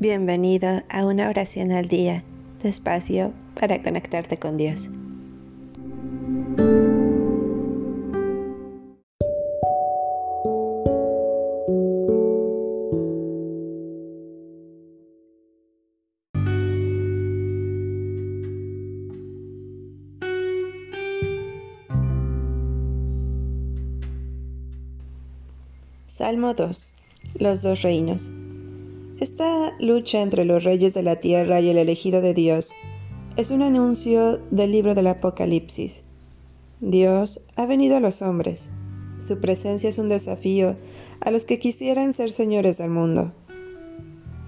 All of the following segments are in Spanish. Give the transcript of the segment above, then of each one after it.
Bienvenido a una oración al día, despacio para conectarte con Dios. Salmo 2. Los dos reinos. Esta lucha entre los reyes de la tierra y el elegido de Dios es un anuncio del libro del Apocalipsis. Dios ha venido a los hombres. Su presencia es un desafío a los que quisieran ser señores del mundo.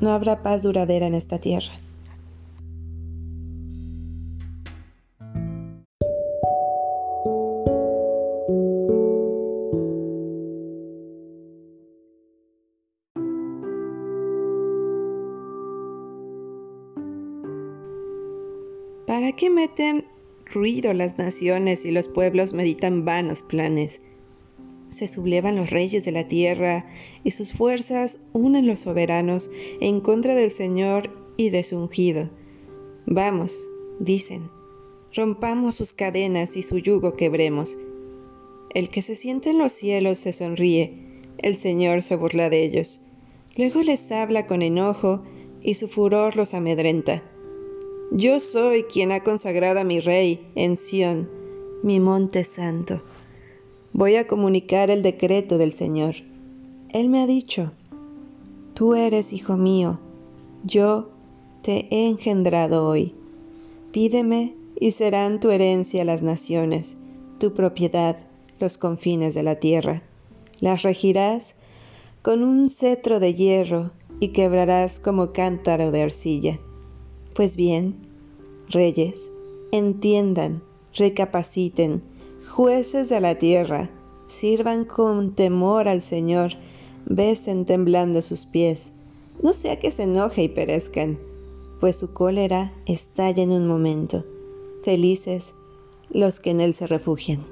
No habrá paz duradera en esta tierra. ¿Para qué meten ruido las naciones y los pueblos meditan vanos planes? Se sublevan los reyes de la tierra y sus fuerzas unen los soberanos en contra del Señor y de su ungido. Vamos, dicen, rompamos sus cadenas y su yugo quebremos. El que se siente en los cielos se sonríe, el Señor se burla de ellos. Luego les habla con enojo y su furor los amedrenta. Yo soy quien ha consagrado a mi rey en Sión, mi monte santo. Voy a comunicar el decreto del Señor. Él me ha dicho, tú eres hijo mío, yo te he engendrado hoy. Pídeme y serán tu herencia las naciones, tu propiedad los confines de la tierra. Las regirás con un cetro de hierro y quebrarás como cántaro de arcilla. Pues bien, reyes, entiendan, recapaciten, jueces de la tierra, sirvan con temor al Señor, besen temblando sus pies, no sea que se enoje y perezcan, pues su cólera estalla en un momento. Felices los que en él se refugian.